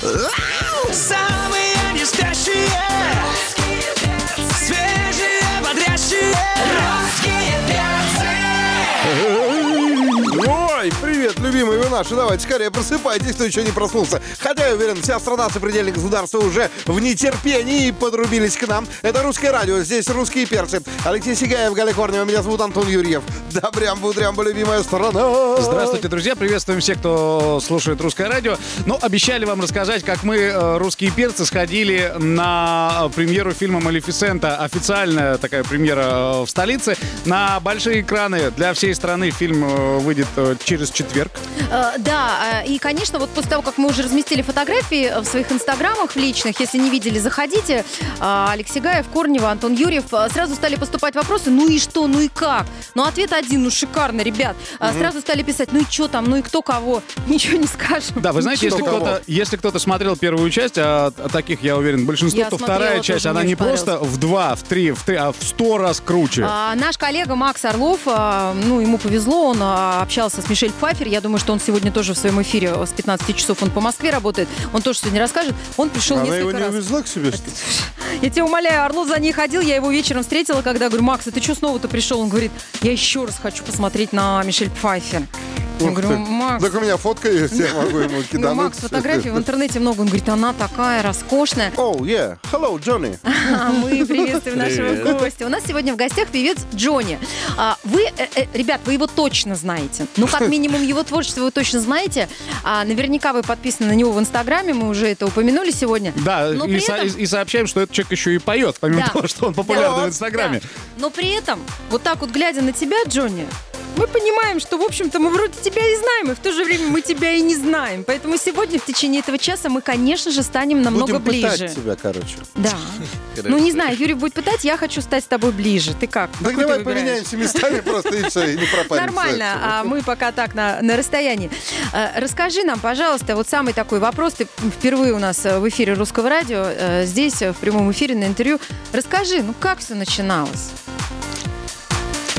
Самые наши. Давайте скорее просыпайтесь, кто еще не проснулся. Хотя, я уверен, вся страна сопредельных государства уже в нетерпении подрубились к нам. Это русское радио, здесь русские перцы. Алексей Сигаев, Галя Корнева, меня зовут Антон Юрьев. Да, прям будрям, любимая страна. Здравствуйте, друзья. Приветствуем всех, кто слушает русское радио. Ну, обещали вам рассказать, как мы, э, русские перцы, сходили на премьеру фильма «Малефисента». Официальная такая премьера э, в столице. На большие экраны для всей страны фильм э, выйдет э, через четверг. Э, Да, э, и, конечно, вот после того, как мы уже разместили фотографии в своих инстаграмах личных, если не видели, заходите. А, Алексей Гаев, Корнева, Антон Юрьев. А, Сразу стали поступать вопросы, ну и что, ну и как? Ну, ответ один, ну шикарно, ребят. А, Сразу стали писать, ну и что там, ну и кто кого? Ничего не скажем. Да, вы знаете, если кто-то, если кто-то смотрел первую часть, а, таких, я уверен, большинство, Я то смотрела вторая часть, она не просто в два, в три, в три, а в сто раз круче. А, наш коллега Макс Орлов, а, ну, ему повезло, он общался с Мишель Пфайфер. Я думаю, что он сегодня тоже в своем эфире с 15 часов, он по Москве работает. Он тоже сегодня расскажет. Он пришел Она несколько его не раз. увезла к себе, что ли? Я тебя умоляю, Орлов за ней ходил, я его вечером встретила, когда говорю, Макс, а ты что снова-то пришел? Он говорит, я еще раз хочу посмотреть на Мишель Пфайфер. Я говорю. Макс, Так у меня фотка есть, я могу ему ну, кидануть. Макс, фотографий в интернете много. Он говорит, она такая роскошная. Oh, yeah. Hello, Johnny. А мы приветствуем нашего гостя. У нас сегодня в гостях певец Джонни. А, Вы, э, э, ребят, вы его точно знаете. Ну, как минимум, его творчество вы точно знаете. А, Наверняка вы подписаны на него в Инстаграме, мы уже это упомянули сегодня. Да, и, со- этом- и сообщаем, что этот человек еще и поет, помимо Да. того, что он популярный Да. в Инстаграме. Да. Но при этом, вот так вот глядя на тебя, Джонни, мы понимаем, что, в общем-то, мы вроде тебя и знаем, и в то же время мы тебя и не знаем. Поэтому сегодня в течение этого часа мы, конечно же, станем намного Будем пытать ближе. тебя, короче. Да. Ну, не знаю, Юрий будет пытать, я хочу стать с тобой ближе. Ты как? Так Какой давай поменяемся местами просто и все, и не пропадем. Нормально, а мы пока так на, на расстоянии. Э, Расскажи нам, пожалуйста, вот самый такой вопрос. Ты впервые у нас э, в эфире русского радио, э, здесь, в прямом эфире, на интервью. Расскажи, ну как все начиналось?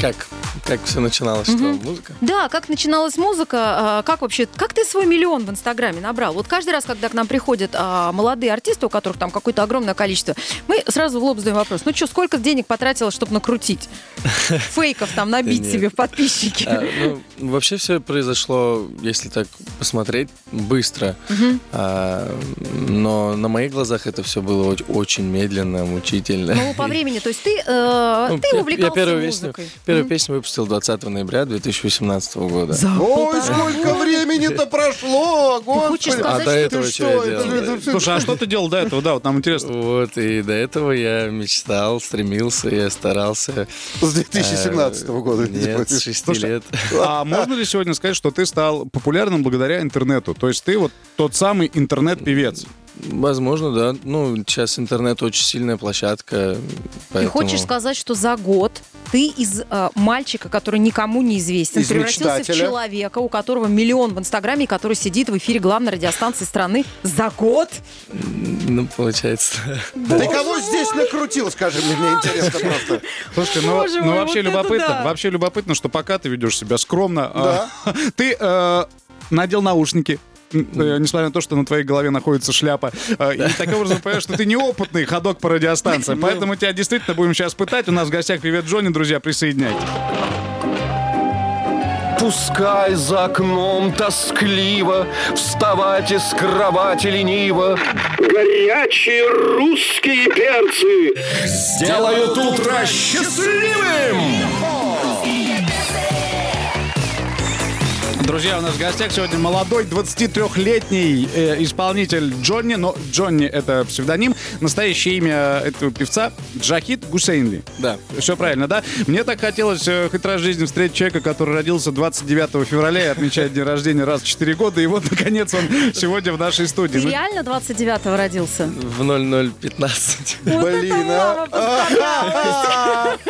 Как? Как все начиналось? Что, музыка? Да, как начиналась музыка, а, как вообще, как ты свой миллион в Инстаграме набрал? Вот каждый раз, когда к нам приходят а, молодые артисты, у которых там какое-то огромное количество, мы сразу в лоб задаем вопрос, ну что, сколько денег потратила, чтобы накрутить? Фейков там набить себе в подписчики. А, ну, вообще все произошло, если так посмотреть, быстро. А, но на моих глазах это все было оч- очень медленно, мучительно. Ну, по времени, то есть ты, э, Ну, ты я- увлекался я первую песню, первую песню выпустил 20 ноября 2018 года. Ой, сколько времени-то прошло, хочешь господи. сказать, А до что- этого Ты что что, я это делал? это Слушай, а что ты делал до этого? Да, вот нам интересно. Вот, и до этого я мечтал, стремился, я старался. С 2017 Э, года. Нет, с 6 Слушай, лет. А можно ли сегодня сказать, что ты стал популярным благодаря интернету? То есть ты вот тот самый интернет-певец. Возможно, да. Ну, сейчас интернет очень сильная площадка. Ты поэтому- хочешь сказать, что за год ты из э, мальчика, который никому не известен, Из превратился в мечтателя. человека, у которого миллион в Инстаграме, который сидит в эфире главной радиостанции страны за год? Ну, получается. Ты кого здесь накрутил, скажи мне, мне интересно просто. Слушайте, ну, Боже ну мой, вообще вот любопытно, да. вообще любопытно, что пока ты ведешь себя скромно, а, ты э, надел наушники. Э, Несмотря на то, что на твоей голове находится шляпа. Э, И таким образом понимаешь, что ты неопытный ходок по радиостанции. Поэтому тебя действительно будем сейчас пытать. У нас в гостях привет Джонни, друзья, присоединяйтесь. Пускай за окном тоскливо Вставать из кровати лениво Горячие русские перцы Сделают утро счастливым Друзья, у нас в гостях сегодня молодой 23-летний э, исполнитель Джонни, но Джонни это псевдоним. Настоящее имя этого певца Джахид Гусейнли. Да. Все правильно, да? Мне так хотелось э, хоть раз в жизни встретить человека, который родился 29 февраля и отмечает день рождения раз в 4 года. И вот, наконец, он сегодня в нашей студии. Ты Ну, реально 29-го родился? В 0015. Блин, а.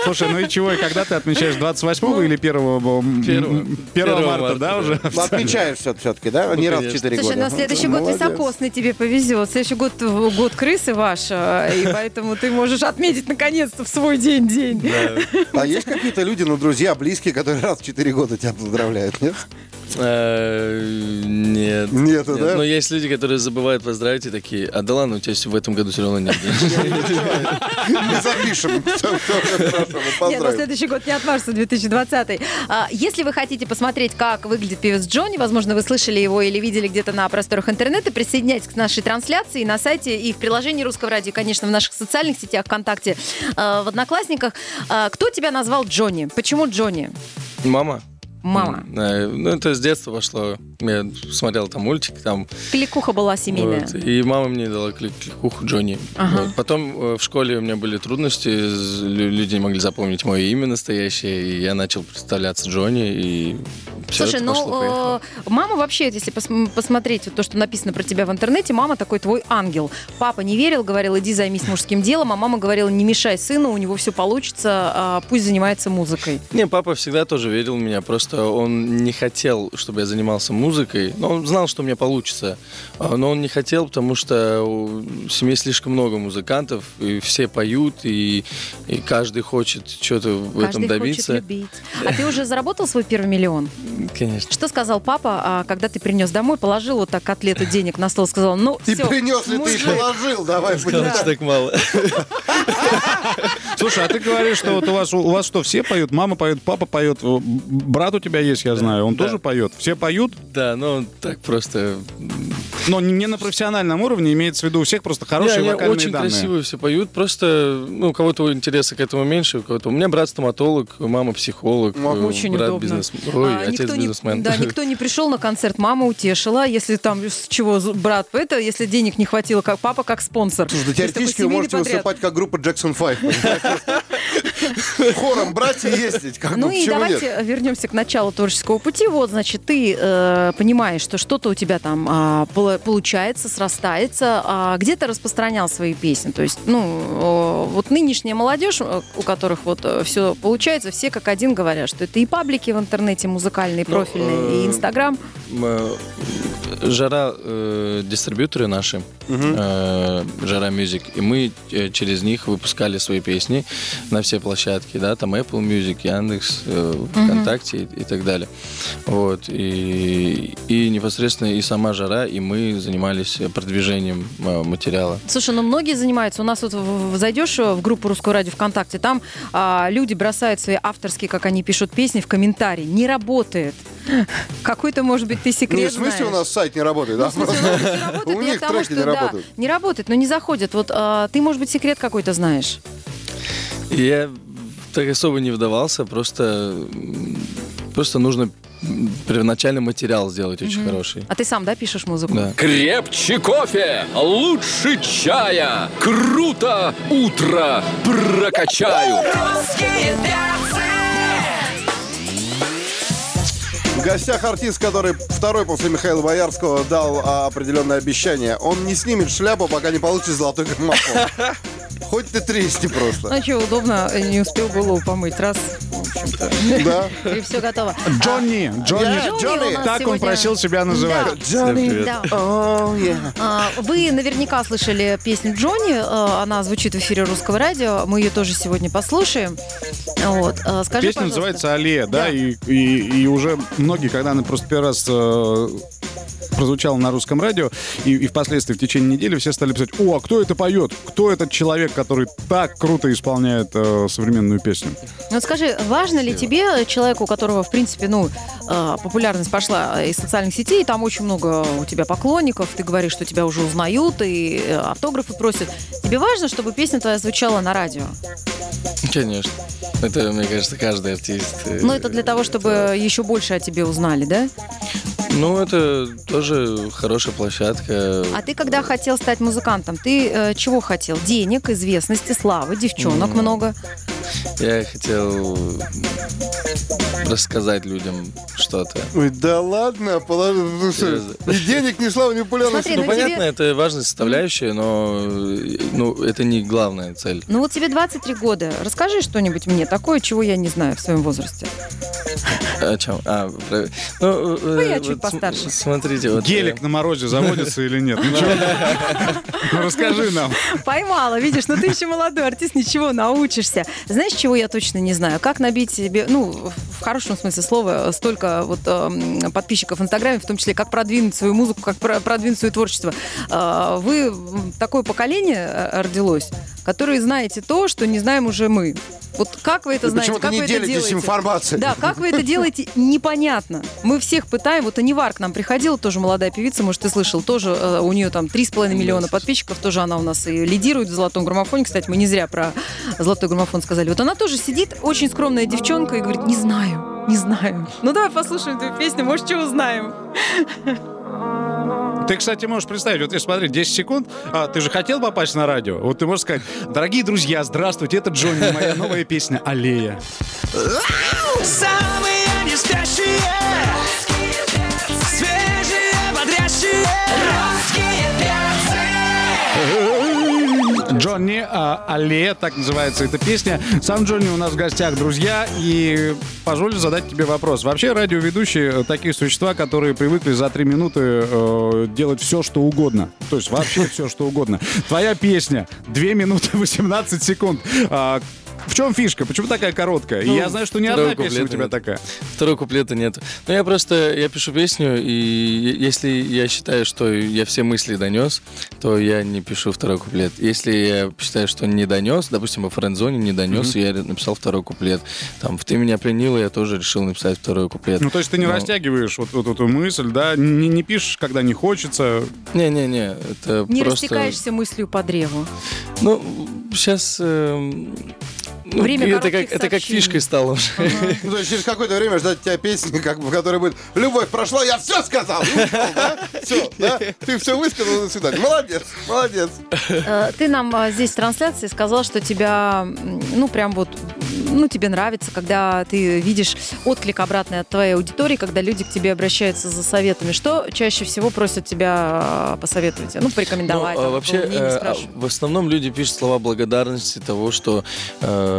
Слушай, ну и чего, и когда ты отмечаешь 28 или 1, Первого. 1 Первого марта, да, да. Уже? Ну, Отмечаешь все-таки, да? Не раз в конечно. 4 года. Слушай, на следующий год високосный тебе повезет. Следующий год год крысы ваш, э, и поэтому ты можешь отметить наконец-то в свой день день. А есть какие-то люди, ну, друзья, близкие, которые раз в 4 года тебя поздравляют, нет? Э, Нет. Нету, да? Но есть люди, которые забывают поздравить и такие, а да ладно, у тебя в этом году все равно нет денег». Мы запишем. Нет, на поздравим. следующий год не отважится, 2020. А, Если вы хотите посмотреть, как выглядит певец Джонни, возможно, вы слышали его или видели где-то на просторах интернета, присоединяйтесь к нашей трансляции на сайте и в приложении Русского радио, конечно, в наших социальных сетях, ВКонтакте, э, в Одноклассниках. А, Кто тебя назвал Джонни? Почему Джонни? Мама. Мама. Э, Ну, это с детства пошло. Я смотрел там мультик, там Кликуха была семейная. Вот. И мама мне дала клик- кликуху Джонни. Ага. Вот. Потом э, в школе у меня были трудности, люди не могли запомнить мое имя настоящее, и я начал представляться Джонни, и все Слушай, ну, э, мама вообще, если пос- посмотреть вот то, что написано про тебя в интернете, мама такой твой ангел. Папа не верил, говорил, иди займись мужским делом, а мама говорила, не мешай сыну, у него все получится, а пусть занимается музыкой. Не, папа всегда тоже верил в меня, просто он не хотел, чтобы я занимался музыкой, но он знал, что у меня получится, А, но он не хотел, потому что у семьи слишком много музыкантов, и все поют, и, и каждый хочет что-то в этом добиться. хочет любить. А ты уже заработал свой первый миллион? Конечно. Что сказал папа, а, когда ты принес домой, положил вот так котлету денег на стол, сказал, ну, И все, принес ли ты мужик. положил? Давай. Сказал, что так мало. Слушай, а ты говоришь, что вот у вас, у вас что, все поют? Мама поет, папа поет, э, брат у тебя есть, я знаю, он Да. тоже поет. Все поют, Да, ну так просто но не на профессиональном уровне, имеется в виду у всех просто хорошие Не, вокальные очень данные. красиво все поют, просто ну, у кого-то интереса к этому меньше, у кого-то. У меня брат стоматолог, мама психолог, э, Очень брат удобно. бизнес, ой, А, отец никто не- бизнесмен. да, никто не пришел на концерт, мама утешила. Если там с чего брат, это, если денег не хватило, как папа, как спонсор. Слушай, да теоретически вы можете подряд. выступать как группа Jackson 5. Хором брать и ездить. Как Ну бы, и давайте нет? вернемся к началу творческого пути. Вот, значит, ты э, понимаешь, что что-то у тебя там поло- получается, срастается. А где ты распространял свои песни? То есть, ну, э, вот нынешняя молодежь, э, у которых вот все получается, все как один говорят, что это и паблики в интернете музыкальные, Ну, профильные, и э, Инстаграм. М, э, Жара э, дистрибьюторы наши, э, Жара Music, и мы э, через них выпускали свои песни на все площадки, да, там Apple Music, Яндекс, э, ВКонтакте и, и так далее. Вот, и, и непосредственно и сама Жара, и мы занимались продвижением э, материала. Слушай, ну многие занимаются. У нас вот зайдешь в группу Русского радио ВКонтакте, там а, люди бросают свои авторские, как они пишут, песни в комментарии. Не работает. Какой-то, может быть, ты секрет Ну, в смысле у знаешь. нас сайт не работает, да? Ну, смысле, всё работает, У них треки что, не да, работают. не работает, но не заходит. Вот а, ты, может быть, секрет какой-то знаешь. Я так особо не вдавался, просто, просто нужно первоначальный материал сделать очень хороший. А ты сам, да, пишешь музыку? Да. Крепче кофе, лучше чая. Круто утро прокачаю. Русские! В гостях артист, который второй после Михаила Боярского дал а, определенное обещание. Он не снимет шляпу, пока не получит золотой граммофон. Хоть ты тресни просто. Ну, что, удобно, не успел голову помыть. Раз, в общем-то, Да. и все готово. Джонни, Джонни, Джонни Джонни, у нас так он сегодня- просил себя называть. Привет. Да. О, yeah. А, Вы наверняка слышали песню Джонни. а, Она звучит в эфире русского радио. Мы ее тоже сегодня послушаем. Вот. а, Скажи, Песня пожалуйста. называется «Аллея», да, Да. И, и, и уже многие, когда она просто первый раз э, прозвучала на русском радио, и, и впоследствии в течение недели все стали писать, о, а кто это поет? Кто этот человек, который так круто исполняет э, современную песню? Ну, Вот скажи, важно ли тебе, человеку, у которого, в принципе, ну, э, популярность пошла из социальных сетей, там очень много у тебя поклонников, ты говоришь, что тебя уже узнают и э, автографы просят. Тебе важно, чтобы песня твоя звучала на радио? Конечно. Это, мне кажется, каждый артист. э, Ну, это для того, чтобы еще больше о тебе узнали, да? Ну, это тоже хорошая площадка. А ты, когда хотел стать музыкантом, ты э, чего хотел? Денег, известности, славы, девчонок М. много? Я хотел рассказать людям что-то. Ой, да ладно, положи, ну, что, ни денег, ни славы, ни популярности. Смотри, Ну, ну, тебе- понятно, это важная составляющая, но э, ну, это не главная цель. Ну вот тебе 23 года. Расскажи что-нибудь мне такое, чего я не знаю в своем возрасте. О чем? А, про- ну, э, Ну, я вот чуть см- постарше. Смотрите, вот... э, Гелик на морозе заводится или нет? Ну? Ну, расскажи нам. Поймала, видишь, но ты еще молодой артист, ничего, научишься. Знаешь, чего я точно не знаю? Как набить себе, ну, в хорошем смысле слова, столько вот эм, подписчиков в Инстаграме, в том числе, как продвинуть свою музыку, как про- продвинуть свое творчество. Э, Вы такое поколение э, родилось, которое знаете то, что не знаем уже мы. Вот как вы это И знаете? почему-то Как не вы это делаете? информацией. Да, как вы это делаете, непонятно. Мы всех пытаем. Вот Анивар к нам приходила, тоже молодая певица, может, ты слышал, тоже э, у нее там 3,5 миллиона подписчиков, тоже она у нас и лидирует в «Золотом граммофоне». Кстати, мы не зря про «Золотой граммофон» сказали. Вот она тоже сидит, очень скромная девчонка, и говорит, не знаю, не знаю. Ну, давай послушаем твою песню, может, что узнаем. Ты, кстати, можешь представить, вот если смотри, 10 секунд, а, ты же хотел попасть на радио, вот ты можешь сказать, дорогие друзья, здравствуйте, это Джонни, моя новая песня «Аллея». Самые не спящие Джонни, а, «Аллея», так называется эта песня. Сам Джонни у нас в гостях, друзья, и позволю задать тебе вопрос. Вообще радиоведущие э, такие существа, которые привыкли за три минуты э, делать все, что угодно. То есть вообще все, что угодно. Твоя песня 2 минуты 18 секунд. А, в чем фишка? Почему такая короткая? И я знаю, что не одна песня у тебя нет. такая. Второго куплета нет. Ну, я просто, я пишу песню, и если я считаю, что я все мысли донес, то я не пишу второй куплет. Если я считаю, что не донес, допустим, во френдзоне не донес, я написал второй куплет. Там, в «Ты меня пленила» я тоже решил написать второй куплет. Ну, то есть ты не Но- растягиваешь вот, вот эту мысль, да? Не, не пишешь, когда не хочется. Не-не-не, это Не просто... растекаешься мыслью по древу. Ну, сейчас... эм, ну, Время это как, это как сообщений. фишкой стало уже. Ну, то есть через какое-то время ждать тебя песни, как, бы, в которой будет «Любовь прошла, я все сказал!» Все, да? Ты все высказал, до свидания. Молодец, молодец. Э, Ты нам а, здесь в трансляции сказал, что тебя, ну, прям вот, ну, тебе нравится, когда ты видишь отклик обратный от твоей аудитории, когда люди к тебе обращаются за советами. Что чаще всего просят тебя а, посоветовать? Ну, порекомендовать. Ну, а там, вообще, э, а, в основном люди пишут слова благодарности того, что э,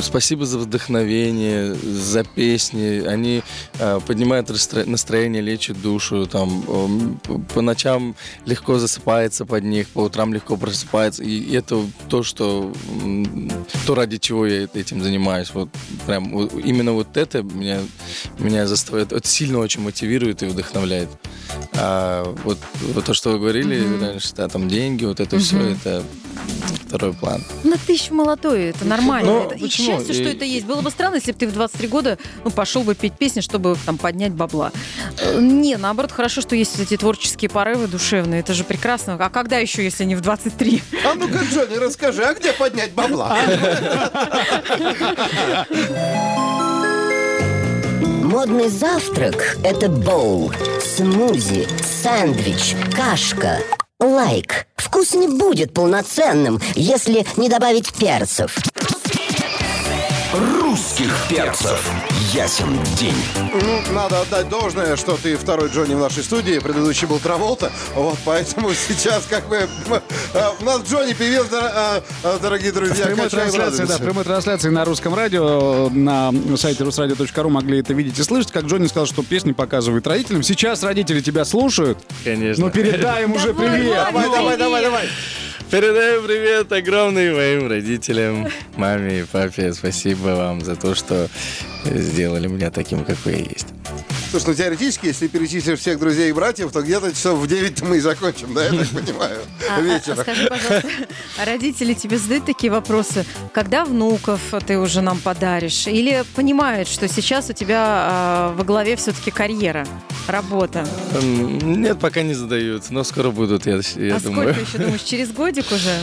спасибо за вдохновение, за песни. Они э, поднимают настро- настроение, лечат душу. Там, эм, по ночам легко засыпается под них, по утрам легко просыпается. И это то, что то, ради чего я этим занимаюсь. Вот прям именно вот это меня, меня заставляет, это сильно очень мотивирует и вдохновляет. А вот, вот то, что вы говорили раньше, да, там деньги, вот это все, это второй план. Ну, ты еще молодой, это нормально. Ну, это, и почему? счастье, что И- это есть. Было бы странно, если бы ты в 23 года ну, пошел бы петь песни, чтобы там поднять бабла. Э, Не, наоборот, хорошо, что есть эти творческие порывы душевные. Это же прекрасно. А когда еще, если не в 23? А ну-ка, Джонни, расскажи, а где поднять бабла? Модный завтрак – это боул, смузи, сэндвич, кашка. Лайк. Вкус не будет полноценным, если не добавить перцев. Русских перцев. Ясен день. Ну, надо отдать должное, что ты второй Джонни в нашей студии, предыдущий был Траволта, вот, поэтому сейчас как бы э, у нас Джонни певец, э, э, дорогие В друзья, прямой качаем трансляции, да, в прямой трансляции на русском радио на сайте русрадио.ру могли это видеть и слышать, как Джонни сказал, что песни показывает родителям. Сейчас родители тебя слушают. Конечно. Ну, передай им уже привет. Давай, давай, давай, давай. Передаю привет огромный моим родителям, маме и папе. Спасибо вам за то, что сделали меня таким, какой я есть. Слушай, ну теоретически, если перечислишь всех друзей и братьев, то где-то часов в 9 мы и закончим, да, я так понимаю, А, а, вечером. скажи, пожалуйста, а родители тебе задают такие вопросы, когда внуков ты уже нам подаришь? Или понимают, что сейчас у тебя а, во главе все-таки карьера, работа? М, Нет, пока не задают, но скоро будут, я, я а думаю. сколько еще думаешь, через годик уже?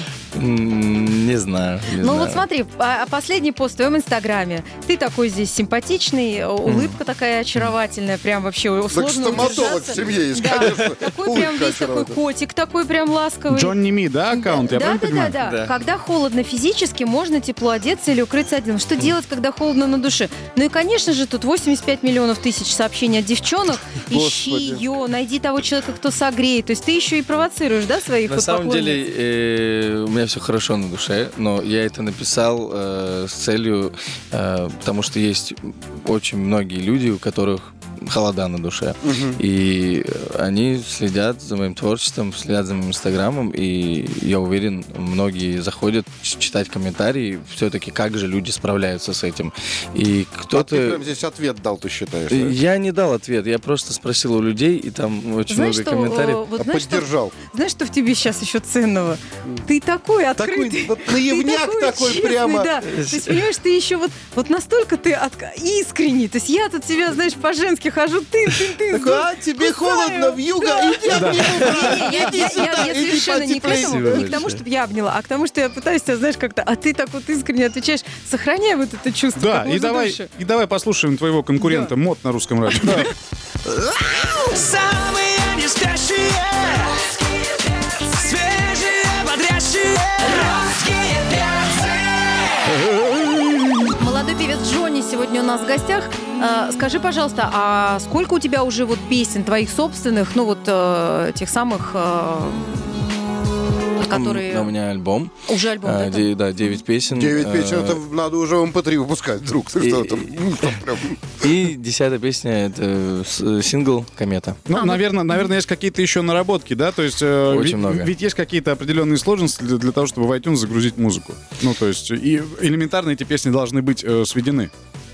Не знаю. не Ну знаю. вот смотри, а- а последний пост в твоем инстаграме. Ты такой здесь симпатичный, улыбка такая очаровательная, прям вообще сложно стоматолог удержаться. в семье есть, Да, конечно. Такой прям весь такой котик, такой прям ласковый. Джонни Ми, да, аккаунт? Я да, да, понимаю? да, да, Да. Когда холодно физически, можно тепло одеться или укрыться одеялом. Что делать, когда холодно на душе? Ну и, конечно же, тут 85 миллионов тысяч сообщений от девчонок. Ищи ее, найди того человека, кто согреет. То есть ты еще и провоцируешь, да, своих На вот самом поклонниц? деле, э, у меня все хорошо на душе. Душе, но я это написал э, с целью, э, потому что есть очень многие люди, у которых холода на душе. И они следят за моим творчеством, следят за моим инстаграмом, и я уверен, многие заходят читать комментарии, все-таки как же люди справляются с этим. И А ты кто-то... прям здесь ответ дал, ты считаешь? да? Я не дал ответ, я просто спросил у людей, и там очень Знаешь, много что, комментариев. э, вот А знаешь, что, поддержал. знаешь, что в тебе сейчас еще ценного? Ты такой открытый. вот наивняк ты такой честный, прямо. Да. То есть, понимаешь, ты еще вот, вот настолько ты отк- искренний. То есть я тут тебя, знаешь, по-женски хожу, ты, ты, ты. Такой, а тебе холодно в юго, иди обними брата. Не, я, Иди я- сюда, я- я иди совершенно не к этому, не к тому, чтобы я обняла, а к тому, что я пытаюсь тебя, знаешь, как-то, а ты так вот искренне отвечаешь, сохраняй вот это чувство. Да, и давай, и давай послушаем твоего конкурента мод на русском радио. Самые не сегодня у нас в гостях. Э, Скажи, пожалуйста, а сколько у тебя уже вот песен твоих собственных, ну вот э, тех самых, э, которые У меня альбом. уже альбом, А, да, де- да, 9 песен. Девять песен, это надо уже в MP3 выпускать, друг. Ты И-? Ну, там. И десятая песня это сингл Комета. Ну, наверное, наверное, есть какие-то еще наработки, да? То есть Очень ведь, много. ведь есть какие-то определенные сложности для, для того, чтобы в iTunes загрузить музыку. Ну, то есть и элементарно эти песни должны быть э, сведены.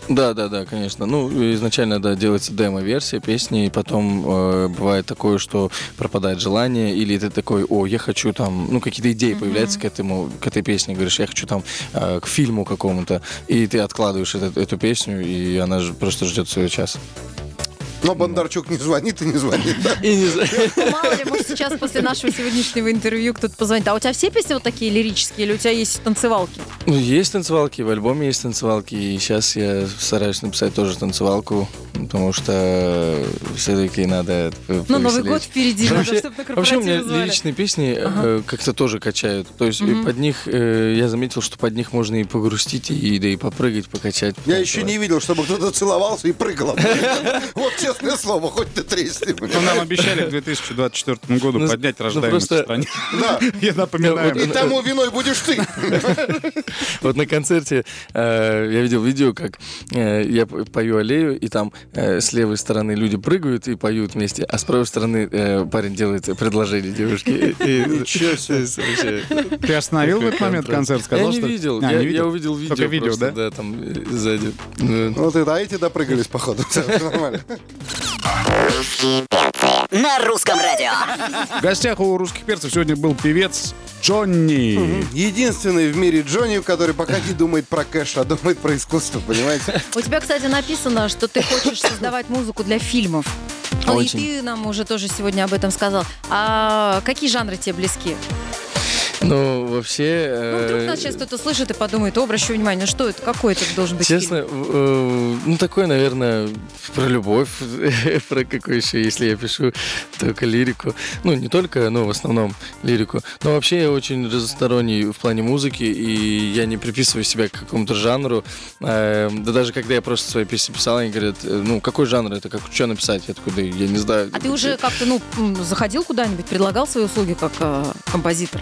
Да, да, да, конечно. Ну, изначально, да, делается демо-версия песни, и потом э, бывает такое, что пропадает желание, или ты такой, о, я хочу там, ну, какие-то идеи появляются к этому, к этой песне, говоришь, я хочу там э, к фильму какому-то, и ты откладываешь этот- эту песню, и она же просто ждет своего часа. Но Бондарчук не звонит и не звонит. И не знаю. Мало ли, может, сейчас после нашего сегодняшнего интервью кто-то позвонит. А у тебя все песни вот такие лирические, или у тебя есть танцевалки? Ну, есть танцевалки, в альбоме есть танцевалки, и сейчас я стараюсь написать тоже танцевалку, потому что все-таки надо Ну, Новый год впереди, надо, Вообще, чтобы на вообще у меня звали. лиричные песни э, как-то тоже качают. То есть э, под них, э, я заметил, что под них можно и погрустить, и, да и попрыгать, покачать. Я еще не видел, чтобы кто-то целовался и прыгал. Вот честное слово, хоть ты тресни. Ну, нам обещали к 2024 году Ну, поднять ну, рождаемость в стране. Да. Я напоминаю. И тому виной будешь ты. Вот на концерте э, я видел видео, как э, я пою аллею, и там э, с левой стороны люди прыгают и поют вместе, а с правой стороны э, парень делает предложение девушке. И- Ничего себе. Ты остановил в этот момент концерт? Сказал, Я не видел, А, я увидел видео. Только видео, просто, да? там э, сзади. Ну, Вот это, а эти допрыгались, походу. Нормально. На русском радио. В гостях у русских перцев сегодня был певец Джонни. Единственный в мире Джонни, который пока не думает про кэш, а думает про искусство, понимаете? У тебя, кстати, написано, что ты хочешь создавать музыку для фильмов. Ну и ты нам уже тоже сегодня об этом сказал. А какие жанры тебе близки? Ну, вообще... Ну, вдруг э, нас сейчас кто-то слышит и подумает, обращу внимание, ну что это, какой это должен быть Честно, э, ну такой, наверное, про любовь, про какой еще, если я пишу только лирику. Ну, не только, но в основном лирику. Но вообще я очень разносторонний в плане музыки, и я не приписываю себя к какому-то жанру. Э, Да даже когда я просто свои песни писал, они говорят, э, ну, какой жанр это, как что написать? Я такой, да я не знаю. А ты уже как-то, ну, заходил куда-нибудь, предлагал свои услуги как композитор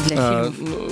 для А, ну,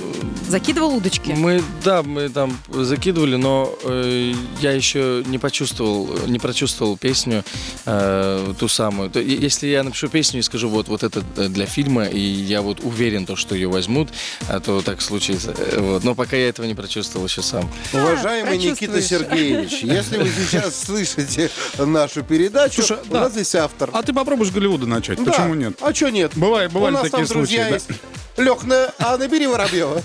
Закидывал удочки? Мы, да, мы там закидывали, но э, я еще не почувствовал, не прочувствовал песню э, ту самую. То, если я напишу песню и скажу, вот, вот это э, для фильма, и я вот уверен, то, что ее возьмут, а то так случится. Э, Вот. Но пока я этого не прочувствовал еще сам. Уважаемый Никита. Сергеевич, если вы сейчас слышите нашу передачу, Слушай, у да. нас здесь автор. А ты попробуй с Голливуда начать. Да. Почему нет? А что нет? Бывает, бывали У нас такие там друзья случаи, да? есть. Лех, на- а набери Воробьева.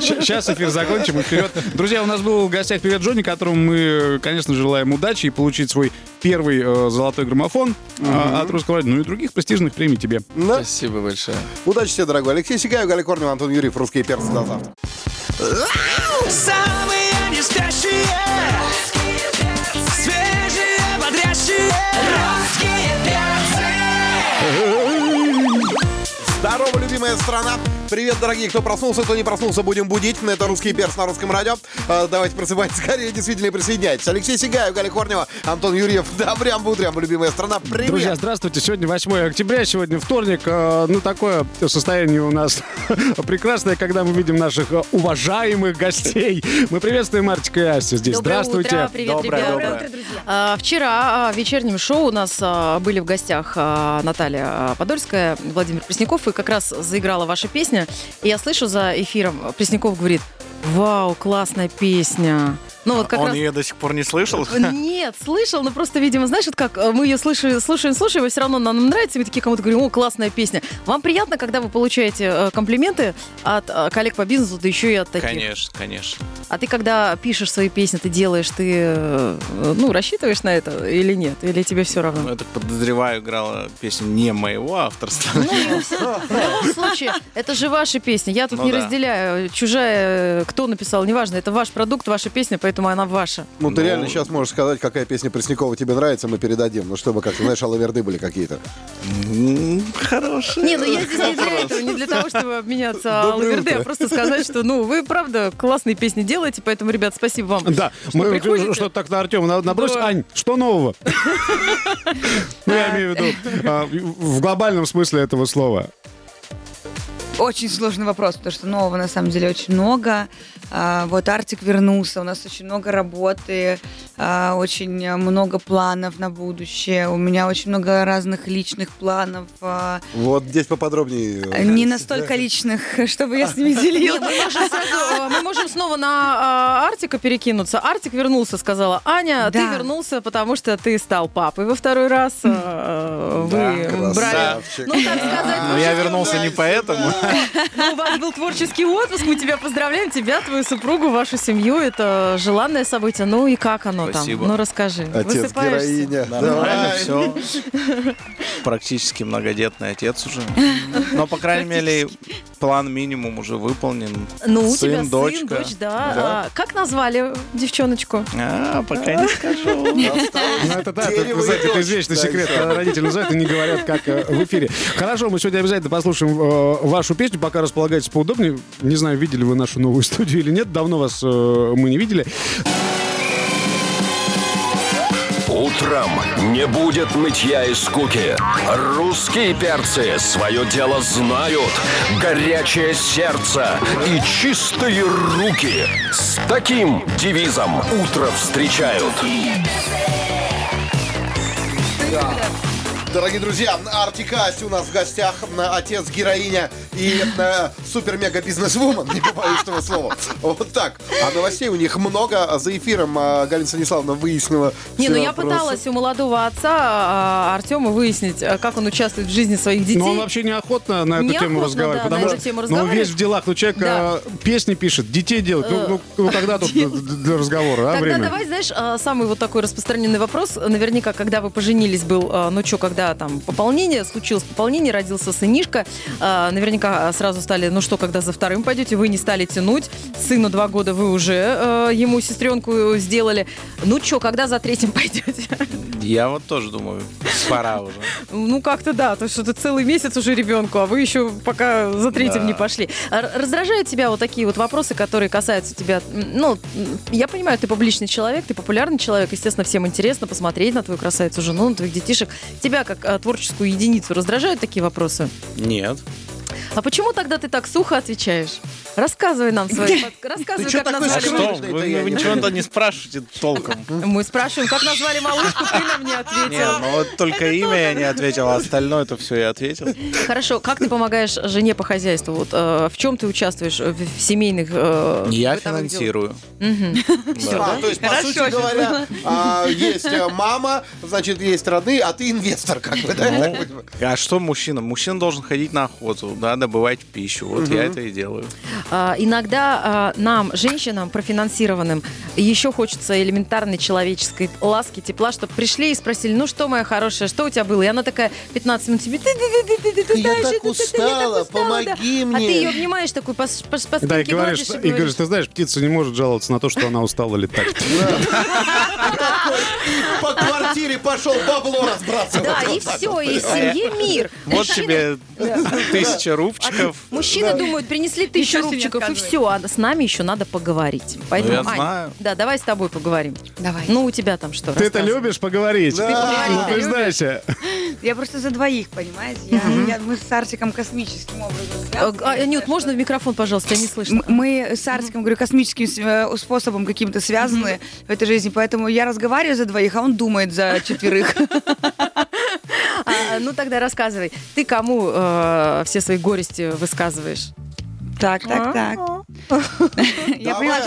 Сейчас эфир закончим и вперед. Друзья, у нас был в гостях певец Джонни, которому мы, конечно, желаем удачи и получить свой первый э, золотой граммофон э, от русского радио, ну и других престижных премий тебе. Да. Спасибо большое. Удачи тебе, дорогой. Алексей Сигаев, Галя Корнева, Антон Юрьев, русские перцы. До завтра. Самые не спящие Свежие, бодрящие Русские перцы Здорово, любимая страна! Привет, дорогие, кто проснулся, кто не проснулся, будем будить. Это русский перс на русском радио. А, Давайте просыпайтесь скорее, действительно присоединяйтесь. Алексей Сигаев, Галя Корнева, Антон Юрьев. Да, прям бутрям, любимая страна. Привет. Друзья, здравствуйте. Сегодня 8 октября, сегодня вторник. Э, Ну, такое состояние у нас прекрасное, когда мы видим наших э, уважаемых гостей. Мы приветствуем Мартика и Асти здесь. Доброе Здравствуйте. утро, привет, Доброе, ребята. доброе. А, Вчера а, в вечернем шоу у нас а, были в гостях Наталья Подольская, Владимир Пресняков, и как раз заиграла ваша песня. И я слышу за эфиром, Пресняков говорит, вау, классная песня. Ну вот как Он раз... ее до сих пор не слышал? Нет, слышал, но просто, видимо, знаешь, вот как э, мы ее слушаем, слушаем, слушаем, и все равно нам нравится, и мы такие кому-то говорим, о, классная песня. Вам приятно, когда вы получаете э, комплименты от э, коллег по бизнесу, да еще и от таких? Конечно, конечно. А ты, когда пишешь свои песни, ты делаешь, ты, ну, рассчитываешь на это или нет? Или тебе все Ну, равно? это, подозреваю, играла песня не моего авторства. Ну, в любом случае, это же ваши песни. Я тут Ну не да. разделяю. Чужая, кто написал, неважно. Это ваш продукт, ваша песня, поэтому она ваша. Ну, ты Ну. реально сейчас можешь сказать, какая песня Преснякова тебе нравится, мы передадим. Ну, чтобы, как ты знаешь, алаверды были какие-то. М, Хороший. Не, ну я здесь не для этого, не для того, чтобы обменяться алаверды, а просто сказать, что, ну, вы, правда, классные песни делаете, поэтому, ребят, спасибо вам. Да, Что мы что-то так на Артема на- набрось. Да. Ань, что нового? Ну, я имею в виду а, в глобальном смысле этого слова. Очень сложный вопрос, потому что нового на самом деле очень много. А, вот Артик вернулся, у нас очень много работы, очень э, много планов на будущее. У меня очень много разных личных планов. а, Вот здесь поподробнее. не настолько личных, чтобы я с ними делилась. мы можем, сразу, э, мы можем снова на а, Артика перекинуться. Артик вернулся, сказала Аня. Ты вернулся, потому что ты стал папой во второй раз. а, Вы брали... Ну, так сказать, Но я вернулся не поэтому. ну, у вас был творческий отпуск. Мы тебя поздравляем, тебя, твою супругу, вашу семью. Это желанное событие. Ну и как оно Спасибо. там? Ну, расскажи. Отец Высыпаешься? героиня. Нормально все. Практически многодетный отец уже. Но, по крайней мере, план минимум уже выполнен. Ну, у сын, тебя сын, дочка. дочь, да. А, как назвали девчоночку? А, пока не скажу. Ну, это да, это, извечный секрет. Родители называют и не говорят, как э, в эфире. Хорошо, мы сегодня обязательно послушаем э, вашу песню, пока располагаетесь поудобнее. Не знаю, видели вы нашу новую студию или нет. Давно вас э, мы не видели. Утром не будет нытья и скуки. Русские перцы свое дело знают. Горячее сердце и чистые руки. С таким девизом утро встречают. Дорогие друзья, Артик Асти у нас в гостях, отец героиня и э, супер-мега-бизнес-вумен, не побоюсь этого слова. Вот так. А новостей у них много. За эфиром э, Галина Станиславовна выяснила Не, ну я вопросы. пыталась у молодого отца а, Артема выяснить, а, как он участвует в жизни своих детей. Но он вообще неохотно на эту Неохотно, тему разговаривает. да, потому что ну, он разговаривает. весь в делах. Ну, человек Да. э, песни пишет, детей делает. Ну, ну, ну, когда тут для разговора, а, Тогда время? давай, знаешь, самый вот такой распространенный вопрос. Наверняка, когда вы поженились, был, ну что, когда там пополнение, случилось пополнение, родился сынишка, а, наверняка сразу стали, ну что, когда за вторым пойдете, вы не стали тянуть, сыну два года вы уже а, ему сестренку сделали. Ну что, когда за третьим пойдете? Я вот тоже думаю, пора уже. Ну, как-то да, то что ты целый месяц уже ребенку, а вы еще пока за третьим Да. не пошли. А Раздражают тебя вот такие вот вопросы, которые касаются тебя? Ну, я понимаю, ты публичный человек, ты популярный человек, естественно, всем интересно посмотреть на твою красавицу жену, на твоих детишек. Тебя, как а, творческую единицу, раздражают такие вопросы? Нет. А почему тогда ты так сухо отвечаешь? Рассказывай нам свои... под- Рассказывай, как такой назвали... Что? Вы, это я вы не ничего-то не спрашиваете толком. Мы спрашиваем, как назвали малышку, ты нам не Нет, ответил. ну вот только имя я не ответил, а остальное это все я ответил. Хорошо, как ты помогаешь жене по хозяйству? Вот э, в чем ты участвуешь в, в семейных э, Я бытовых финансирую. Всё, А, да? то есть, по Хорошо, сути говоря, а, есть э, мама, значит, есть родные, а ты инвестор, как бы, да? я так понимаю? А что мужчина? Мужчина должен ходить на охоту, да, добывать пищу. Вот я это и делаю. А, иногда а, нам, женщинам профинансированным, еще хочется элементарной человеческой ласки, тепла, чтобы пришли и спросили, ну что, моя хорошая, что у тебя было? И она такая 15 минут тебе, ты, ты, ты, ты, ты, ты, Я так устала, устала, да». помоги А мне. ты ее обнимаешь такой, по, по Да, и спинке говоришь, и ты знаешь, птица не может жаловаться на то, что она устала летать. По квартире пошел бабло разбрасывать. Да, и все, и в семье мир. Вот тебе тысяча рубль. Рубчиков. Мужчины думают, принесли тысячу Ничего рубчиков и все, а с нами еще надо поговорить. Поэтому, я Ань, знаю. да, давай с тобой поговорим. Давай. Ну, у тебя там что? Ты это любишь поговорить? Да. Ну, Ты признайся. Я просто за двоих, понимаете? Я, я- мы с Артиком космическим образом Э, связаны. а, Анют, можно в микрофон, пожалуйста, тебя не слышно. М- Мы с Артиком, говорю, космическим э, способом каким-то связаны в этой жизни, поэтому я разговариваю за двоих, а он думает за четверых. А, ну, тогда рассказывай. Ты кому э, все свои горести высказываешь? Так, так, так. Я поняла,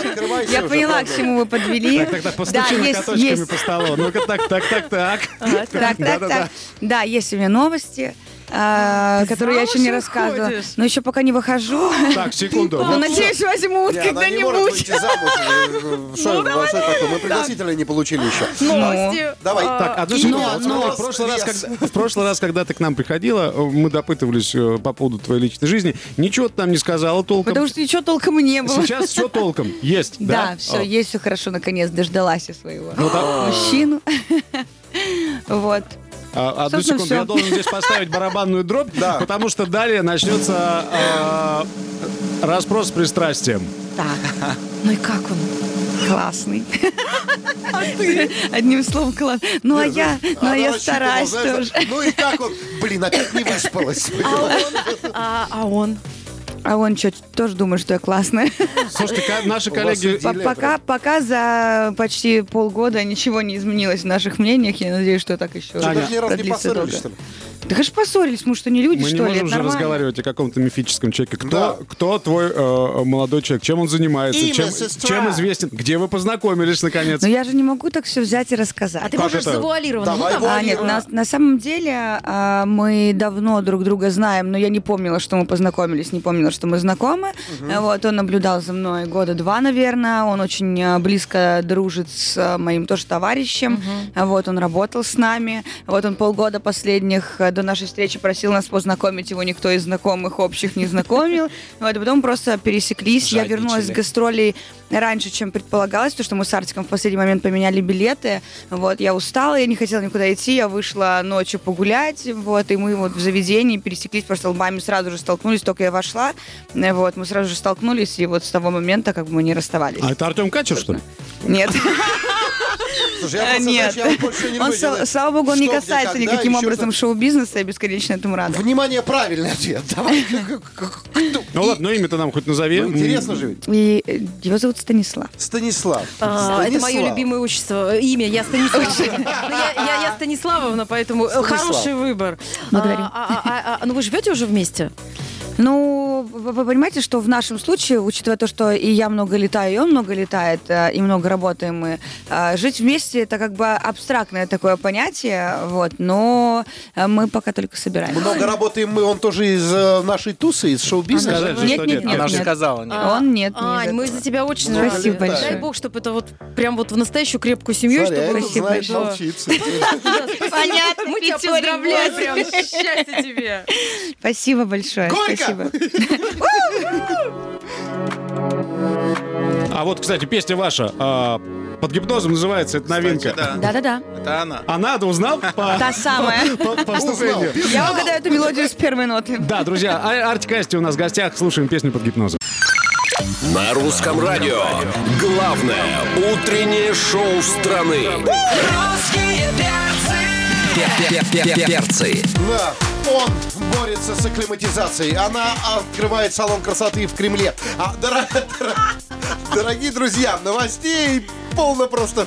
я поняла, к чему вы подвели. Так, так, так, постучи Да, на есть, каточками есть. по столу. Ну-ка, так, так, так, так. Так, так, Да-да-да. так. Да, есть у меня новости, а, которые я еще не рассказывала. Но еще пока не выхожу. Так, секунду. Но Вот надеюсь, возьмут Не, она не может когда-нибудь. выйти замуж. Э, Что Ну, что такое? Мы пригласителя не получили еще. Новости. Давай. А, Так, одну и- секунду. но- Вот смотри, но в, прошлый раз, вес. когда, в прошлый раз, когда ты к нам приходила, э, мы допытывались э, по поводу твоей личной жизни. Ничего ты нам не сказала толком. Потому что ничего толком и не было. Сейчас все толком есть, да? Да, все, О. есть все хорошо, наконец, дождалась я своего Ну, мужчину. Вот. А, одну Собственно, секунду, я всё. должен здесь поставить барабанную дробь, Да. потому что далее начнется э, расспрос с пристрастием. Так, Ну и как он? классный. Одним словом, класс. Ну, а я, ну, а я рассчитывала, стараюсь знаешь, тоже. Ну и как он? Блин, опять не выспалась. А, а он? А он что, тоже думает, что я классная? Слушайте, наши коллеги... Пока, пока за почти полгода ничего не изменилось в наших мнениях. Я надеюсь, что так еще Аня, Даже ни разу не поссорились, долго. что ли? Да конечно поссорились, мы что, не люди, Мы что не ли? можем Это уже нормально. разговаривать о каком-то мифическом человеке. Кто, Да. кто твой э, молодой человек? Чем он занимается? Имя, чем, сестра. чем известен? Где вы познакомились, наконец? Но я же не могу так все взять и рассказать. А ты Как можешь это? завуалированно. Давай, ну, А, нет, на, на самом деле а, мы давно друг друга знаем, но я не помнила, что мы познакомились, не помнила, что мы знакомы. А, Вот, он наблюдал за мной года два, наверное. Он очень а, близко дружит с а, моим тоже товарищем. А, Вот, он работал с нами. Вот, он полгода последних а, до нашей встречи просил нас познакомить его, никто из знакомых общих не знакомил. Вот, и потом просто пересеклись. Я вернулась с Жадничали. гастролей раньше, чем предполагалось, потому что мы с Артиком в последний момент поменяли билеты. Вот, я устала, я не хотела никуда идти, я вышла ночью погулять, вот, и мы вот в заведении пересеклись, просто лбами сразу же столкнулись, только я вошла, вот, мы сразу же столкнулись, и вот с того момента как бы мы не расставались. А это Артем Качер, что ли? Нет. Слушай, я просто, Нет. больше не Он, люблю слава богу, он не касается никаким образом шоу-бизнеса, я бесконечно этому рада. Внимание, правильный ответ. Давай. Ну ладно, ну имя-то нам хоть назови. Ну, Интересно же ведь. И э, его зовут Станислав. Станислав. А, это мое Станислав. любимое отчество, э, имя. Я Станиславовна. Ну, я- я- Я Станиславовна, поэтому э, Станислав. хороший выбор. Благодарю. А, а, а, а, Ну вы живете уже вместе? Ну, вы, вы понимаете, что в нашем случае, учитывая то, что и я много летаю, и он много летает, э, и много работаем мы, э, жить вместе это как бы абстрактное такое понятие, вот, но э, мы пока только собираемся. Много работаем мы, он тоже из нашей тусы, из шоу-бизнеса. Нет, нет, нет, Она же нет. сказала, нет. А, Он нет, Ань, мы за тебя очень рады. Спасибо Дай большое. Дай бог, чтобы это вот прям вот в настоящую крепкую семью, Смотри, чтобы... знаешь, большое. молчится. Понятно, Мы тебя поздравляем, прям счастья тебе. Спасибо большое. Горько! Спасибо. А вот, кстати, песня ваша а, под гипнозом называется, это новинка. Да-да-да. Это она. А надо узнал по, Та самая. по- по вступлению? Я угадаю эту мелодию с первой ноты. Да, друзья, а- Артик Асти у нас в гостях. Слушаем песню под гипнозом. На русском радио. Главное утреннее шоу страны. Русские перцы. Перцы. Он борется с акклиматизацией. Она открывает салон красоты в Кремле. А, дора- дора- дорогие друзья, новостей полно просто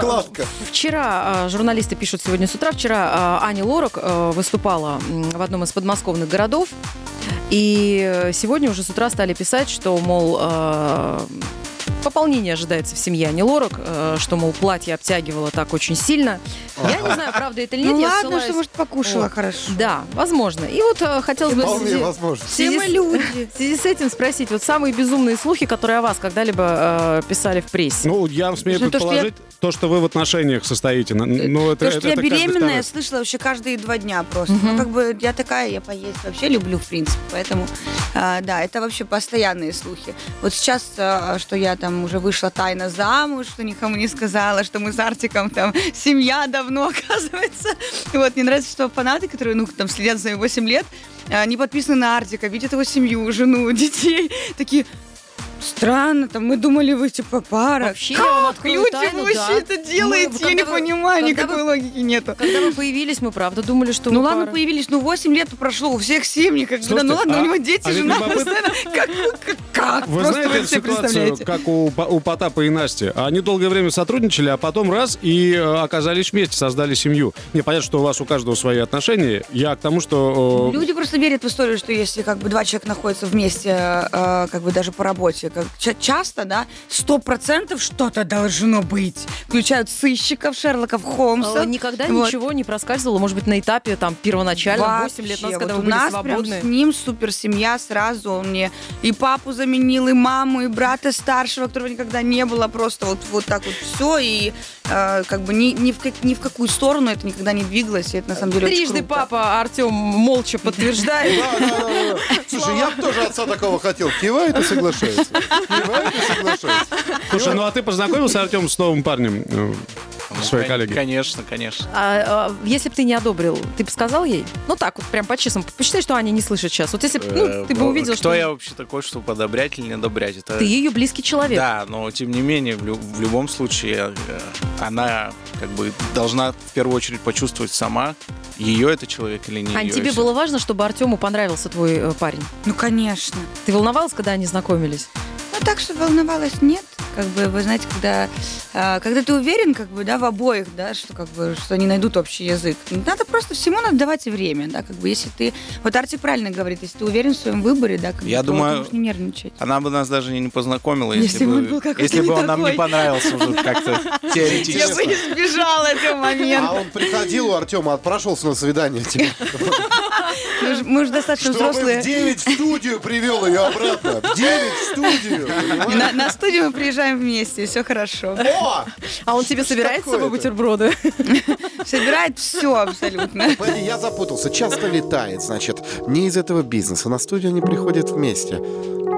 кладка. Вчера а, журналисты пишут сегодня с утра. Вчера а, Аня Лорак а, выступала в одном из подмосковных городов. И э, сегодня уже с утра стали писать, что, мол, а, пополнение ожидается в семье Ани Лорак, э, что, мол, платье обтягивало так очень сильно. Я не знаю, правда это или нет. Ну я ладно, ссылаюсь- что, может, покушала Вот. хорошо. Да, возможно. И вот э, хотелось бы... Вполне возможно. Все мы с- люди. В связи с этим спросить, вот самые безумные слухи, которые о вас когда-либо э, писали в прессе. Ну, я смею Ну, то, что я- предположить, то, что вы в отношениях состоите. Ну, Ну, это, То, что это- я беременная, второй. слышала вообще каждые два дня просто. Ну, как бы я такая, я поесть вообще люблю, в принципе. Поэтому, а, да, это вообще постоянные слухи. Вот сейчас, что я там уже вышла тайно замуж, что никому не сказала, что мы с Артиком там семья давно, оказывается. Вот мне нравится, что фанаты, которые, ну, там, следят за нами 8 лет, а, не подписаны на Артика, видят его семью, жену, детей. Такие, Странно, там мы думали, вы типа пара. Вообще, как люди тайну, вообще да. это делаете? Мы- я не вы- понимаю, никакой вы- логики нету. Когда вы появились, мы правда думали, что Ну ладно, пара. появились, ну 8 лет прошло, у всех семьи, как бы, да, Слушайте, ну ладно, а- у него дети, а жена, постоянно. Как, как, как? Вы Просто знаете вы эту все ситуацию, представляете. как у, у Потапа и Насти? Они долгое время сотрудничали, а потом раз и э, оказались вместе, создали семью. Не, понятно, что у вас у каждого свои отношения. Я к тому, что... э, Люди просто верят в историю, что если как бы два человека находятся вместе, э, как бы даже по работе, как ча- часто, да, сто процентов что-то должно быть. Включают сыщиков, Шерлоков, Холмса. Э, Никогда Вот. ничего не проскальзывало, может быть, на этапе там первоначально, 8 лет назад, Вообще, когда вот вы у были нас свободны. прям с ним супер семья сразу. Он мне и папу заменил, и маму, и брата старшего, которого никогда не было. Просто вот, вот так вот все. И э, как бы ни, ни, в как- ни в какую сторону это никогда не двигалось. И это на самом деле очень Трижды круто. папа Артем молча подтверждает. Да, да, да, да. Слушай, я бы тоже отца такого хотел. Кивает и соглашается. Кивает и соглашается. Слушай, ну а ты познакомился, Артем, с новым парнем? Своей коллеги. Конечно, конечно. А, а, если бы ты не одобрил, ты бы сказал ей? Ну так вот, прям по-честному. Посчитай, что Аня не слышит сейчас. Вот если бы, ну, Э, ты бы увидел, Кто что я вообще такой, чтобы одобрять или не одобрять? Это... ты ее близкий человек. Да, но тем не менее, в, лю- в любом случае, э, она как бы должна в первую очередь почувствовать сама, ее это человек или не Ань, ее. тебе было важно, чтобы Артему понравился твой э, парень? Ну, конечно. Ты волновалась, когда они знакомились? Ну, так что волновалась, нет. Как бы, вы знаете, когда, а, когда ты уверен, как бы, да, в обоих, да, что, как бы, что они найдут общий язык. Надо просто всему надо давать и время, да, как бы, если ты... Вот Артик правильно говорит, если ты уверен в своем выборе, да, как бы, Я то думаю, можешь не нервничать. Она бы нас даже не познакомила, Если если, бы бы, он был если бы не он нам не понравился уже как-то Я теоретически. бы избежала этого А момента. он приходил у Артема, отпрашивался на свидание. Типа, Мы же- Мы же достаточно чтобы в взрослые. 9 в студию привел ее обратно. В 9 в студию. на студию мы приезжаем вместе, все хорошо. О! А он тебе собирает с собой бутерброды? Собирает все абсолютно. Я запутался. Часто летает, значит, не из этого бизнеса. На студию они приходят вместе.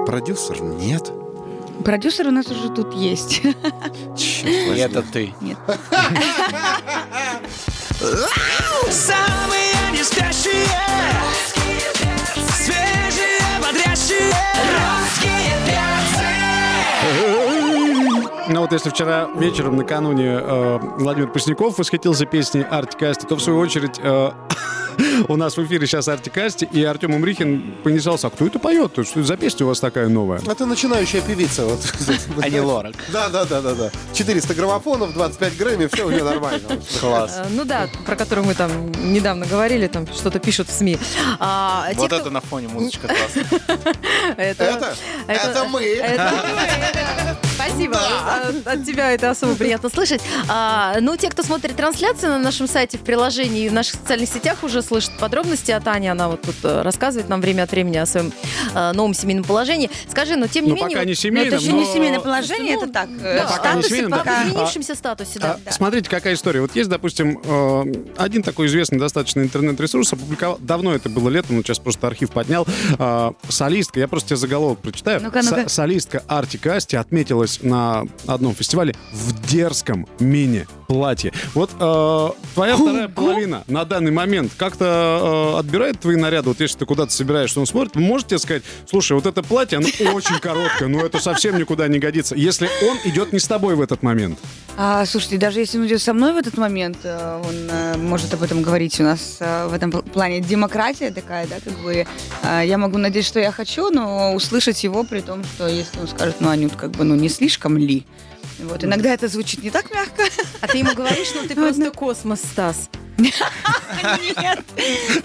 Продюсер? Нет. Продюсер у нас уже тут есть. Черт это ты. Нет. Самые не спящие Ну вот если вчера вечером накануне э, Владимир Пресняков восхитился песней Артикасти, то в свою очередь э, у нас в эфире сейчас Артикасти, и Артем Умрихин понесался, а кто это поет? Что это за песня у вас такая новая? Это начинающая певица. Вот. А не Лорак. Да, да, да, да, да. 400 граммофонов, 25 Грэмми, все у нее нормально. Класс. Э, Ну да, про которую мы там недавно говорили, там что-то пишут в СМИ. А, Вот кто- это на фоне музычка классная. Это, Это? Это мы. это мы. Спасибо. От- От тебя это особо приятно слышать. А, ну, те, кто смотрит трансляцию на нашем сайте, в приложении и в наших социальных сетях, уже слышат подробности от Ани. Она вот тут э, рассказывает нам время от времени о своем э, новом семейном положении. Скажи, но тем не Ну, менее... пока не Но семейным, это еще не но- семейное положение, Ну, это так. да, э, не статусе семейное, пока. в изменившемся статусе, да. А, Смотрите, какая история. Вот есть, допустим, э, один такой известный достаточно интернет-ресурс, опубликовал, давно это было летом, но сейчас просто архив поднял, э, солистка, я просто тебе заголовок прочитаю. Ну-ка, ну-ка. Со- солистка Арти Асти отметилась на одном фестивале в дерзком мини-платье. Вот э, твоя вторая половина на данный момент как-то э, отбирает твои наряды, вот если ты куда-то собираешься, он смотрит, вы можете сказать, слушай, вот это платье, оно очень короткое, но это совсем никуда не годится, если он идет не с тобой в этот момент. А, слушайте, даже если он идет со мной в этот момент, э, он э, может об этом говорить. У нас э, в этом пл- плане демократия такая, да, как бы э, я могу надеть, что я хочу, но услышать его при том, что если он скажет, ну, Анют, как бы, ну, не слишком ли? Вот, иногда это звучит не так мягко. А ты ему говоришь, ну ты просто космос, Стас. Нет.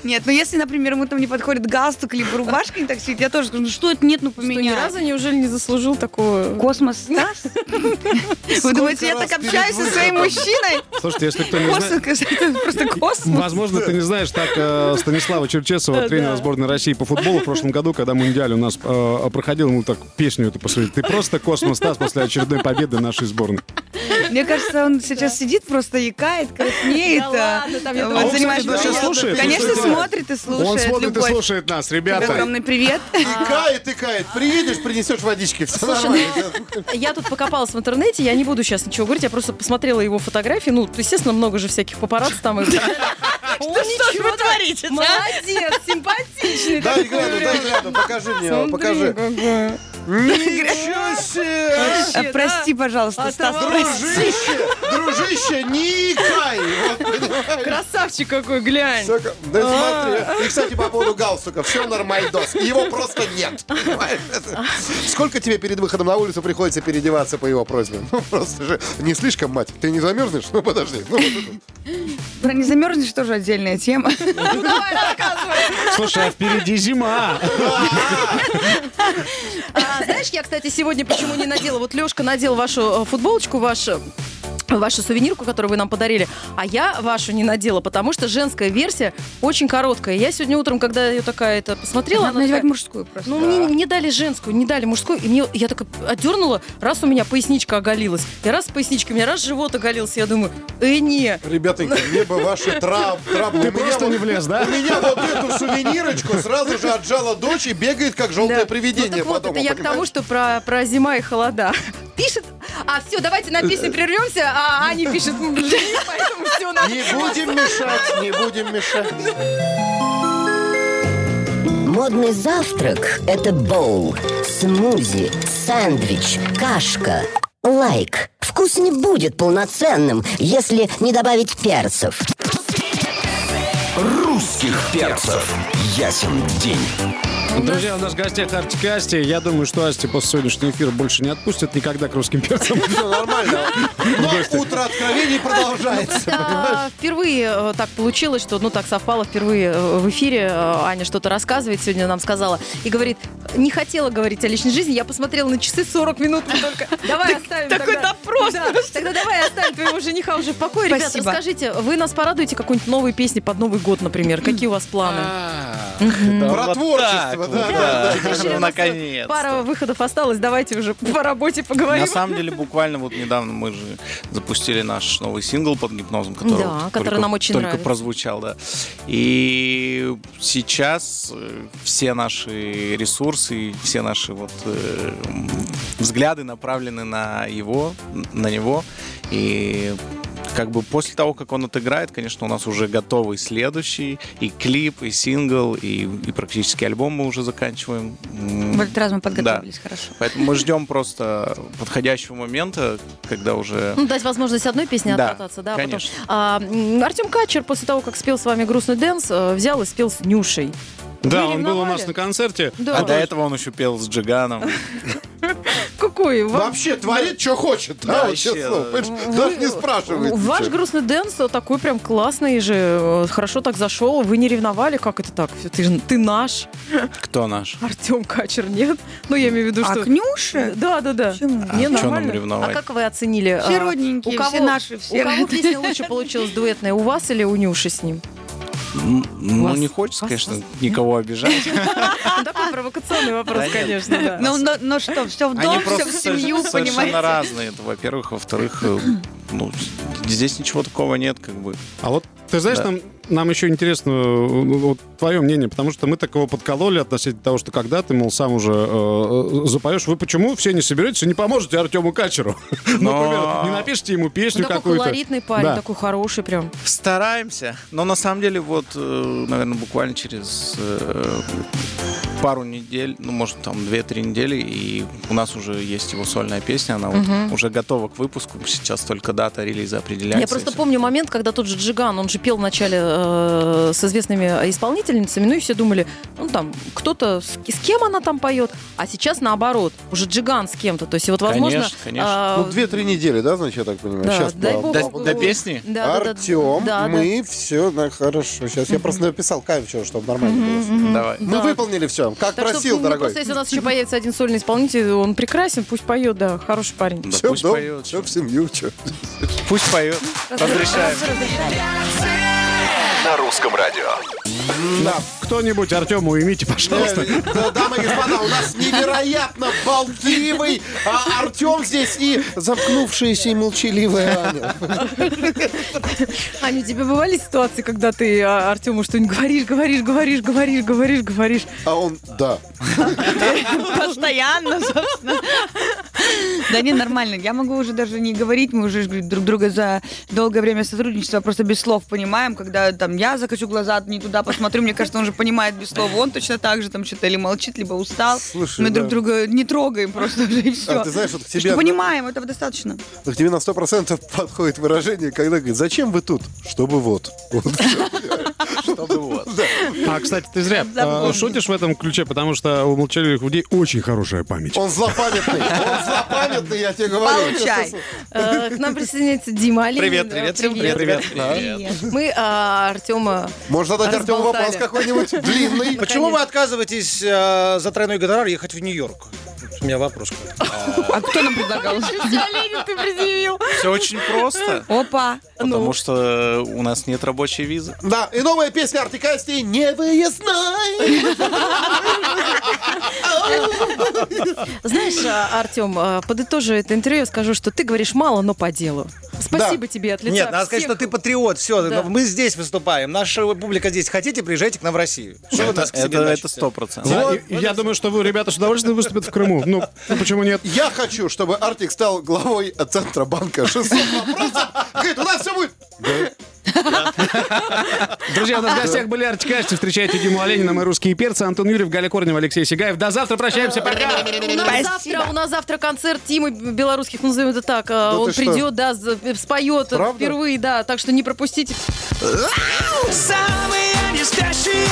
Нет, но если, например, ему там не подходит галстук либо рубашка не так сидит, я тоже скажу, ну что это нет, ну Что, ни поменяй. разу неужели не заслужил такого... Космос Стас? Вы думаете, я так общаюсь со своим мужчиной? Слушайте, если кто не знает... Космос, это просто космос. Возможно, ты не знаешь, так э, Станислава Черчесова, тренера сборной России по футболу в прошлом году, когда Мундиаль у нас э, проходил, ему так песню эту посвятил. Ты просто космос, Стас, после очередной победы нашей сборной. Мне кажется, он сейчас сидит, просто икает, краснеет. Да ладно, там я Вот, нас сейчас слушает. Конечно, смотрит и слушает. Он смотрит и слушает нас, ребята. Огромный привет. И кает, и кает. Приедешь, принесешь водички. Слушай, ну, я тут покопалась в интернете, я не буду сейчас ничего говорить, я просто посмотрела его фотографии. Ну, естественно, много же всяких папарацци там. Что что ж вы творите, да? Молодец, симпатичный. Дай гляну, дай гляну, покажи мне его, покажи. Ничего себе! А, Прости, пожалуйста, А Стас. Дружище, дружище, не икай! Красавчик какой, глянь. Да смотри. И, кстати, по поводу галстука. Все нормальдос. Его просто нет. Сколько тебе перед выходом на улицу приходится переодеваться по его просьбе? Ну, просто же не слишком, мать. Ты не замерзнешь? Ну, подожди. Ну, вот это. Про не замерзнешь тоже отдельная тема. Слушай, а впереди зима. А, знаешь, я, кстати, сегодня почему не надела? Вот Лешка надел вашу э, футболочку, вашу вашу сувенирку, которую вы нам подарили, а я вашу не надела, потому что женская версия очень короткая. Я сегодня утром, когда ее такая это посмотрела, Надо она надевать такая- мужскую просто. ну, мне не дали женскую, не дали мужскую, и мне, я так отдернула, раз у меня поясничка оголилась, и раз поясничка, у меня раз живот оголился, я думаю, э, не. Ребятонька, мне бы ваши траб, траблы. Ты У меня просто вот- не влез, да? У меня вот эту сувенирочку сразу же отжала дочь и бегает, как желтое Да. привидение Ну, так вот, это я к тому, что про, про зима и холода. Пишет, а все, давайте на песню прервемся, а Аня пишет, «М, жени, поэтому все надо. Не будем мешать, не будем мешать. Модный завтрак – это боул, смузи, сэндвич, кашка. Лайк. Вкус не будет полноценным, если не добавить перцев. Русских перцев. Ясен день. Друзья, у нас в гостях Артик Асти. Я думаю, что Асти после сегодняшнего эфира больше не отпустят никогда к русским перцам. Все нормально. Но утро откровений продолжается. Просто впервые э, так получилось, что, ну, так совпало, впервые э, в эфире э, Аня что-то рассказывает, сегодня нам сказала, и говорит, не хотела говорить о личной жизни, я посмотрела на часы 40 минут только. Давай оставим такой допрос Да, Тогда давай оставим твоего жениха уже в покое. Ребят, Спасибо. расскажите, вы нас порадуете какой-нибудь новой песни под Новый год, например? Какие у вас планы? Про творчество, да, да, да. Наконец. Пара выходов осталось, давайте уже по работе поговорим. На самом деле, буквально вот недавно мы же запустили наш новый сингл под гипнозом, который, Да, который только, нам очень только нравится. прозвучал, да. И сейчас э, все наши ресурсы, все наши вот э, взгляды направлены на его, на него. И как бы после того, как он отыграет, конечно, у нас уже готовый следующий и клип, и сингл, и, и практически альбом мы уже заканчиваем. В этот раз мы подготовились хорошо. Поэтому мы ждем просто подходящего момента, когда уже... Ну, дать возможность одной песне Да, да, потом. конечно. А, м, Артем Качер после того, как спел с вами грустный dance, э, взял и спел с Нюшей. Да, Вы он был у нас на концерте. Да. А до этого он еще пел с Джиганом. Какой? Вообще творит, что хочет. Да, понимаешь? Даже не спрашивает. Ваш грустный dance э, такой прям классный же, э, хорошо так зашел. Вы не ревновали? Как это так? Ты, же, ты наш, Кто наш? Артем Качер, нет? Ну, я имею в виду, А что... к Нюше? Да, да, да. Почему? А Не, нам нормально. А как вы оценили? Все а, родненькие, все наши, у кого песня лучше получилась дуэтная? У вас или у Нюши с ним? Ну, Вас- не хочется, вас- конечно, вас- никого обижать. Ну, Такой провокационный вопрос, конечно. Ну, но, что, все в дом, все в семью, со- совершенно понимаете? разные, во-первых. Во-вторых, э, ну, здесь ничего такого нет, как бы. А вот ты знаешь, Да. нам, нам еще интересно э, вот, твое мнение, потому что мы такого подкололи относительно того, что когда ты, мол, сам уже э, запоешь, вы почему все не соберетесь и не поможете Артему Качеру? Но- Например, не напишите ему Ну, песню такой какую-то. колоритный парень, Да. такой хороший прям. Стараемся. Но на самом деле, вот, э, наверное, буквально через э, пару недель, ну, может, там, 2-3 недели, и у нас уже есть его сольная песня, она вот уже готова к выпуску. Сейчас только дата релиза определяется. Я просто помню момент, когда тот же Джиган, он же пел вначале э, с известными исполнительницами, ну и все думали, ну там, кто-то, с, с кем она там поет, а сейчас наоборот, уже Джиган с кем-то. То есть вот, возможно... Конечно, конечно. а, Ну, две-три недели, да, значит, я так понимаю? да, Сейчас дай по- бог. До- по- до песни? Да, да, да, Артем, да, да. мы все, да, хорошо. Сейчас я просто написал кайф, чтобы нормально было. Давай. Мы Да. выполнили все, как Так что, просил, ну, дорогой. Просто если у нас еще появится один сольный исполнитель, он прекрасен, пусть поет, да, хороший парень. Да Все пусть дом, поет. все в семью, чё. Пусть поет. Разрешаем. На русском радио. Да. Кто-нибудь Артему уймите, пожалуйста. Э, да, Дамы и господа, у нас невероятно болтливый а, Артем здесь и заткнувшаяся и молчаливая Аня. Аня, у тебя бывали ситуации, когда ты а, Артему что-нибудь говоришь, говоришь, говоришь, говоришь, говоришь, говоришь? А он, да. Постоянно, собственно. Да не, нормально. Я могу уже даже не говорить, мы уже друг друга за долгое время сотрудничества просто без слов понимаем, когда там я закачу глаза, не туда посмотрю, мне кажется, он же понимает без слов, он точно так же там что-то или молчит, либо устал. Слушай, мы да. друг друга не трогаем просто уже и все. А ты знаешь, вот к тебе- понимаем, этого достаточно. К тебе на сто процентов подходит выражение, когда говорит, зачем вы тут? Чтобы вот. Вот. Чтобы вот. А, кстати, ты зря Запомни. шутишь в этом ключе, потому что у молчаливых людей очень хорошая память. Он злопамятный. Он злопамятный, я тебе говорю. Получай. Э, К нам присоединяется Дима Оленин. Привет, привет, Привет. привет. Привет. Мы а, Артема... Можно задать Артему вопрос какой-нибудь длинный? Почему вы отказываетесь э, за тройной гонорар ехать в Нью-Йорк? Вот У меня вопрос. А кто нам предлагал? Оленин, ты предъявил. Все очень просто. Опа. Потому что у нас нет рабочей визы. Да, и новая песня Артикасти «Не выездной». Знаешь, а, Артем, а, подытожу это интервью, скажу, что ты говоришь мало, но по делу. Спасибо тебе от лица Нет, надо сказать, что ты патриот. Все, Да. мы здесь выступаем. Наша публика здесь. Хотите, приезжайте к нам в Россию. Что вы Это нас к себе это- сто процентов. Да, и я думаю, что вы, ребята, с удовольствием выступят в Крыму. Ну, почему нет? Я хочу, чтобы Артик стал главой Центробанка. 600 вопросов. Говорит, у нас все будет. Друзья, у нас в гостях были Асти. Встречайте Диму Оленина, мы русские перцы. Антон Юрьев, Галя Корнева, Алексей Сигаев. До завтра, прощаемся, пока! У нас, завтра, у нас завтра концерт Тимы Белорусских, назовем это так. А, Он придет, да, за- споет впервые, да. Так что не пропустите. Самые не спящие